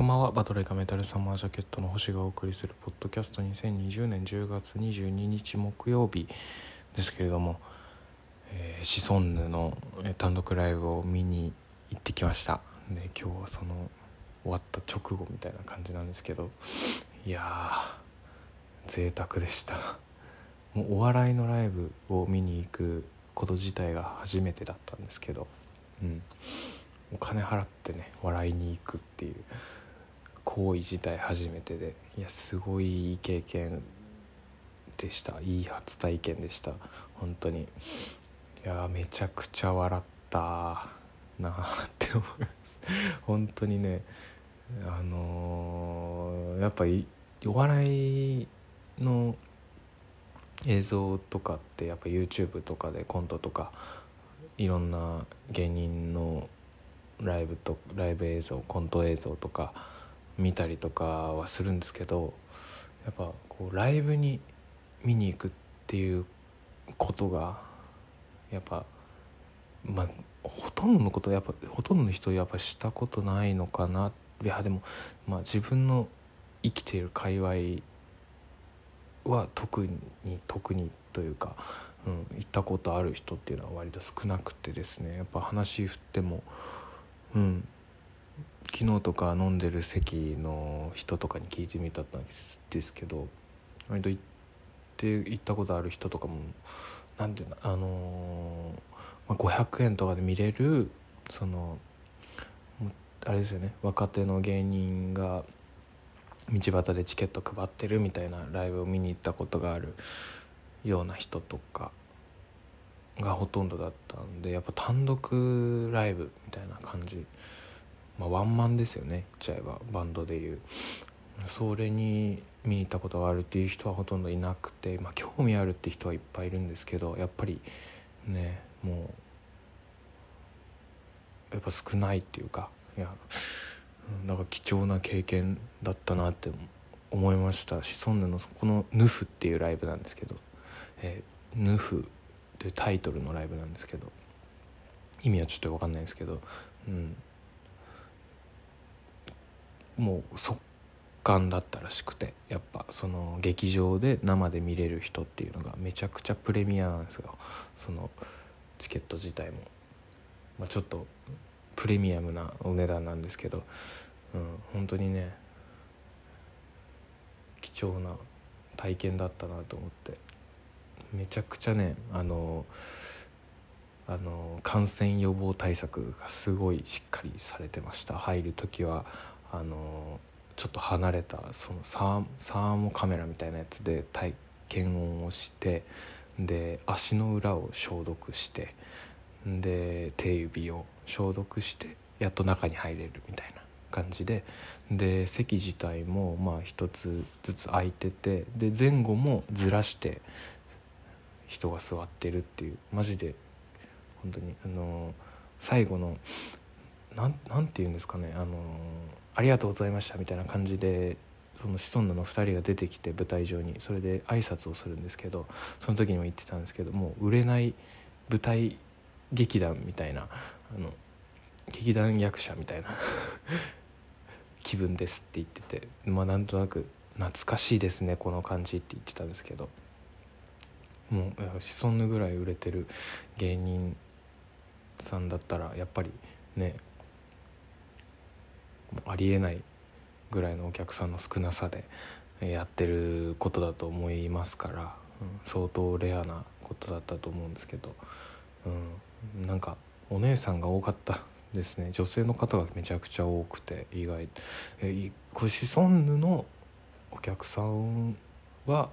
こんばんは。バトレカメタルサマージャケットの星がお送りするポッドキャスト2020年10月22日木曜日ですけれども、えー、シソンヌの単独ライブを見に行ってきました。で今日はその終わった直後みたいな感じなんですけどいやー贅沢でした。もうお笑いのライブを見に行くこと自体が初めてだったんですけどうん。お金払ってね笑いに行くっていう。行為自体初めてでいやすごいいい経験でした。いい初体験でした。本当に。いやめちゃくちゃ笑ったなって思います。本当にねあのー、やっぱりお笑いの映像とかってやっぱ YouTube とかでコントとかいろんな芸人のライブとライブ映像コント映像とか見たりとかはするんですけどやっぱこうライブに見に行くっていうことがやっぱまあほとんどのことやっぱほとんどの人やっぱしたことないのかな。いやでもまあ自分の生きている界隈は特に特にというか、うん、行ったことある人っていうのは割と少なくてですね。やっぱ話振ってもうん。昨日とか飲んでる席の人とかに聞いてみたんですけど割と行って行ったことある人とかも何ていうのあのー、ま、500円とかで見れるそのあれですよね若手の芸人が道端でチケット配ってるみたいなライブを見に行ったことがあるような人とかがほとんどだったんでやっぱ単独ライブみたいな感じまあ、ワンマンですよね言っちゃえばバンドでいう。それに見に行ったことがあるっていう人はほとんどいなくて、まあ、興味あるって人はいっぱいいるんですけどやっぱりねもうやっぱ少ないっていうかいやなんか貴重な経験だったなって思いましたしソンヌのこの「ヌフ」っていうライブなんですけど「えー、ヌフ」というタイトルのライブなんですけど意味はちょっと分かんないですけど、うん、もう速乾だったらしくてやっぱその劇場で生で見れる人っていうのがめちゃくちゃプレミアなんですよ。そのチケット自体も、まあ、ちょっとプレミアムなお値段なんですけど、うん、本当にね貴重な体験だったなと思って。めちゃくちゃねあのあの感染予防対策がすごいしっかりされてました。入る時はあのちょっと離れたそのサーモカメラみたいなやつで体験音をしてで足の裏を消毒してで手指を消毒してやっと中に入れるみたいな感じでで席自体もまあ一つずつ空いててで前後もずらして人が座ってるっていうマジで本当にあの最後のなんなんて言うんですかねあのありがとうございましたみたいな感じでそのシソンヌの2人が出てきて舞台上に。それで挨拶をするんですけどその時にも言ってたんですけどもう売れない舞台劇団みたいなあの劇団役者みたいな 気分ですって言っててまあなんとなく懐かしいですねこの感じって言ってたんですけどもうシソンヌぐらい売れてる芸人さんだったらやっぱりねありえないぐらいのお客さんの少なさでやってることだと思いますから、うん、相当レアなことだったと思うんですけど、うん、なんかお姉さんが多かったですね。女性の方がめちゃくちゃ多くて意外。えこシソンヌのお客さんは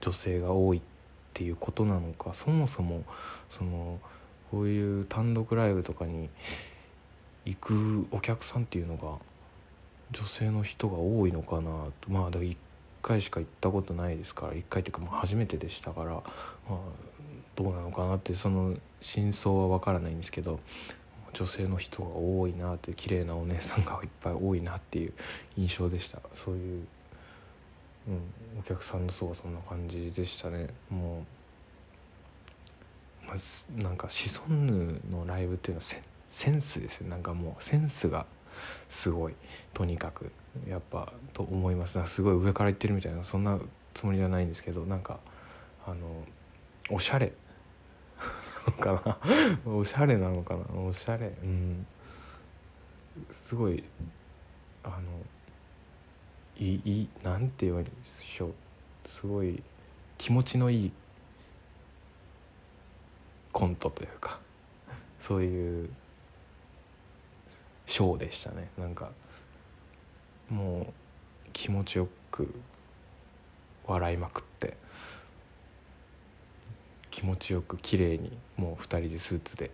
女性が多いっていうことなのかそもそもそのこういう単独ライブとかに行くお客さんっていうのが女性の人が多いのかなと。まあだ1回しか行ったことないですから1回っていうかまあ初めてでしたから、まあ、どうなのかなってその真相は分からないんですけど女性の人が多いなって綺麗なお姉さんがいっぱい多いなっていう印象でした。そういう、うん、お客さんの層はそんな感じでしたね。もうまずなんかシソンヌのライブっていうのはセンスですねなんかもうセンスがすごいとにかくやっぱと思います。すごい上から言ってるみたいなそんなつもりじゃないんですけどなんかあのおしゃれ。かな。おしゃれなのかな。おしゃれ。うん。すごいあのいいなんて言うんでしょう。すごい気持ちのいいコントというかそういうショーでしたね。なんかもう気持ちよく笑いまくって気持ちよく綺麗にもう2人でスーツで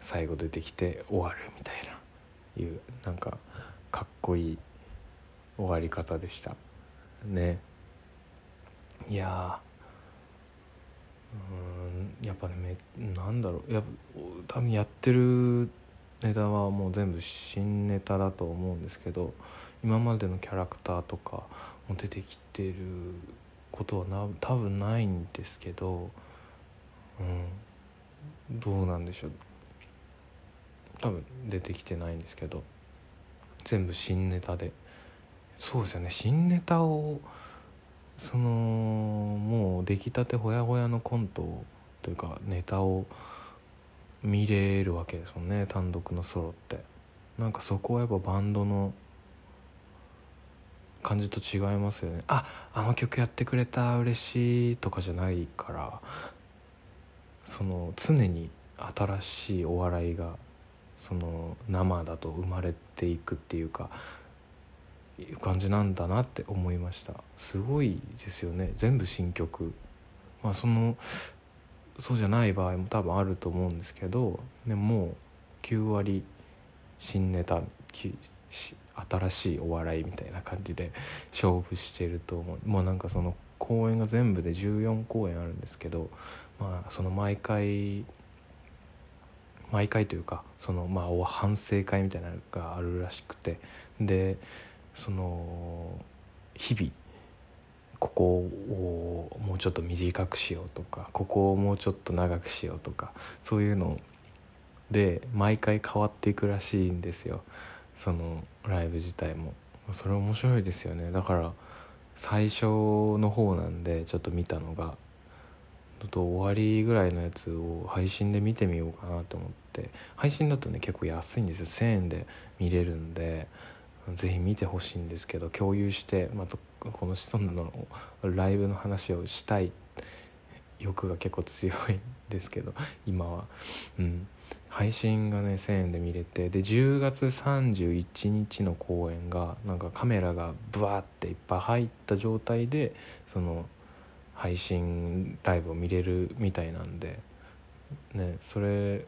最後出てきて終わるみたいないうなんかかっこいい終わり方でした。ね。いやうんやっぱねなんだろう。や多分やってるネタはもう全部新ネタだと思うんですけど今までのキャラクターとかも出てきてることはな多分ないんですけど、うん、どうなんでしょう。多分出てきてないんですけど全部新ネタで。そうですよね。新ネタをそのもう出来たてほやほやのコントというかネタを見れるわけですもんね単独のソロって。なんかそこはやっぱバンドの感じと違いますよね。ああの曲やってくれた嬉しいとかじゃないから。その常に新しいお笑いがその生だと生まれていくっていうかいう感じなんだなって思いました。すごいですよね。全部新曲。まあそのそうじゃない場合も多分あると思うんですけどでももう9割新ネタ新しいお笑いみたいな感じで 勝負してると思う。もうなんかその公演が全部で14公演あるんですけどまあその毎回毎回というかそのまあ反省会みたいなのがあるらしくて。でその日々ここをもうちょっと短くしようとかここをもうちょっと長くしようとかそういうので毎回変わっていくらしいんですよ。そのライブ自体も。それ面白いですよね。だから最初の方なんでちょっと見たのがと終わりぐらいのやつを配信で見てみようかなと思って。配信だとね結構安いんですよ。1000円で見れるんで。ぜひ見てほしいんですけど共有してまたこのシソンヌのライブの話をしたい欲が結構強いんですけど今は、うん、配信がね1000円で見れてで10月31日の公演がなんかカメラがブワーっていっぱい入った状態でその配信ライブを見れるみたいなんでねそれ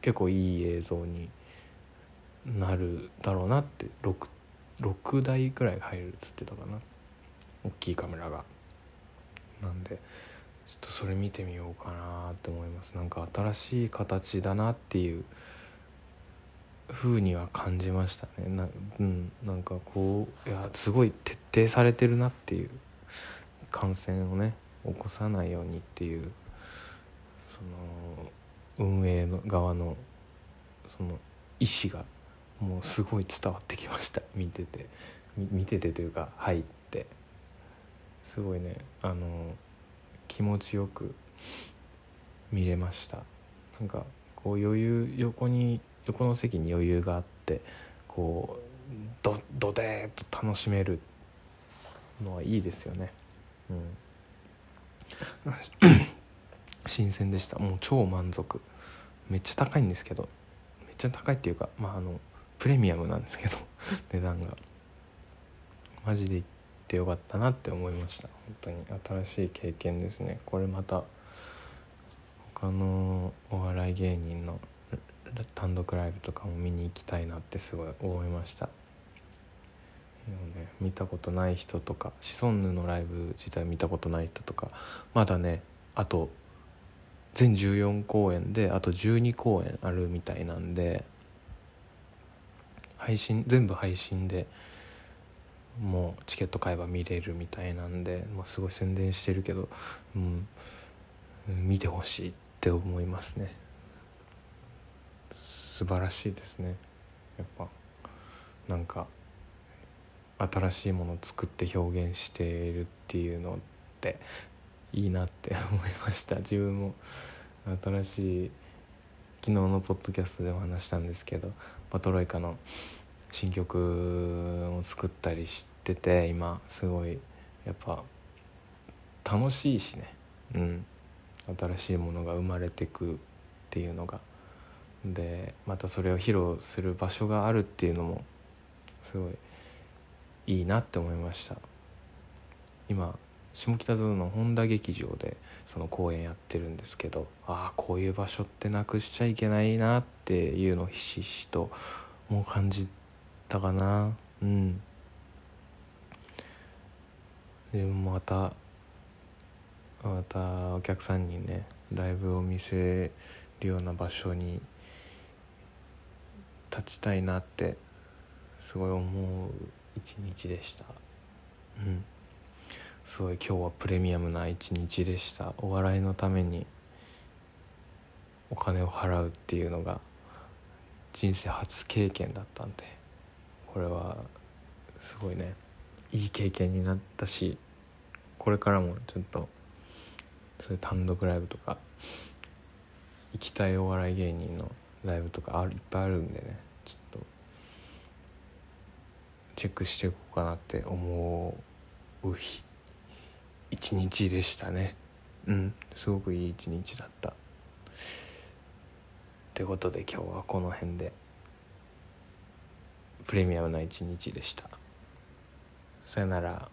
結構いい映像になるだろうなって 6, 6台くらい入るっつってたかな。大きいカメラが。なんでちょっとそれ見てみようかなって思います。なんか新しい形だなっていう風には感じましたね。な,、うん、なんかこういやすごい徹底されてるなっていう。感染をね起こさないようにっていうその運営の側のその意思がもうすごい伝わってきました。見てて。見ててというか入って。すごいね。あの気持ちよく見れました。なんかこう余裕横に横の席に余裕があってこうドドデーッと楽しめるのはいいですよね。うん。新鮮でした。もう超満足。めっちゃ高いんですけど。めっちゃ高いっていうかまああのプレミアムなんですけど 値段が。マジで行ってよかったなって思いました。本当に新しい経験ですね。これまた他のお笑い芸人の単独ライブとかも見に行きたいなってすごい思いました。でもね、見たことない人とかシソンヌのライブ自体見たことない人とかまだねあと全14公演であと12公演あるみたいなんで配信全部配信でもうチケット買えば見れるみたいなんで、まあ、すごい宣伝してるけど、うん、見てほしいって思いますね。素晴らしいですね。やっぱなんか新しいものを作って表現しているっていうのっていいなって思いました。自分も新しい昨日のポッドキャストでも話したんですけどパトロイカの新曲を作ったりしてて今すごいやっぱ楽しいしね。うん。新しいものが生まれてくっていうのが。でまたそれを披露する場所があるっていうのもすごいいいなって思いました。今下北沢の本田劇場でその公演やってるんですけどああこういう場所ってなくしちゃいけないなっていうのをひしひしともう感じたかな。うん。でもまたまたお客さんにねライブを見せるような場所に立ちたいなってすごい思う一日でした。うん。すごい今日はプレミアムな一日でした。お笑いのためにお金を払うっていうのが人生初経験だったんでこれはすごいねいい経験になったしこれからもちょっとそういう単独ライブとか行きたいお笑い芸人のライブとかあるいっぱいあるんでねちょっとチェックしていこうかなって思う日一日でしたね。うん。すごくいい一日だった。ってことで今日はこの辺で。プレミアムな一日でした。さよなら。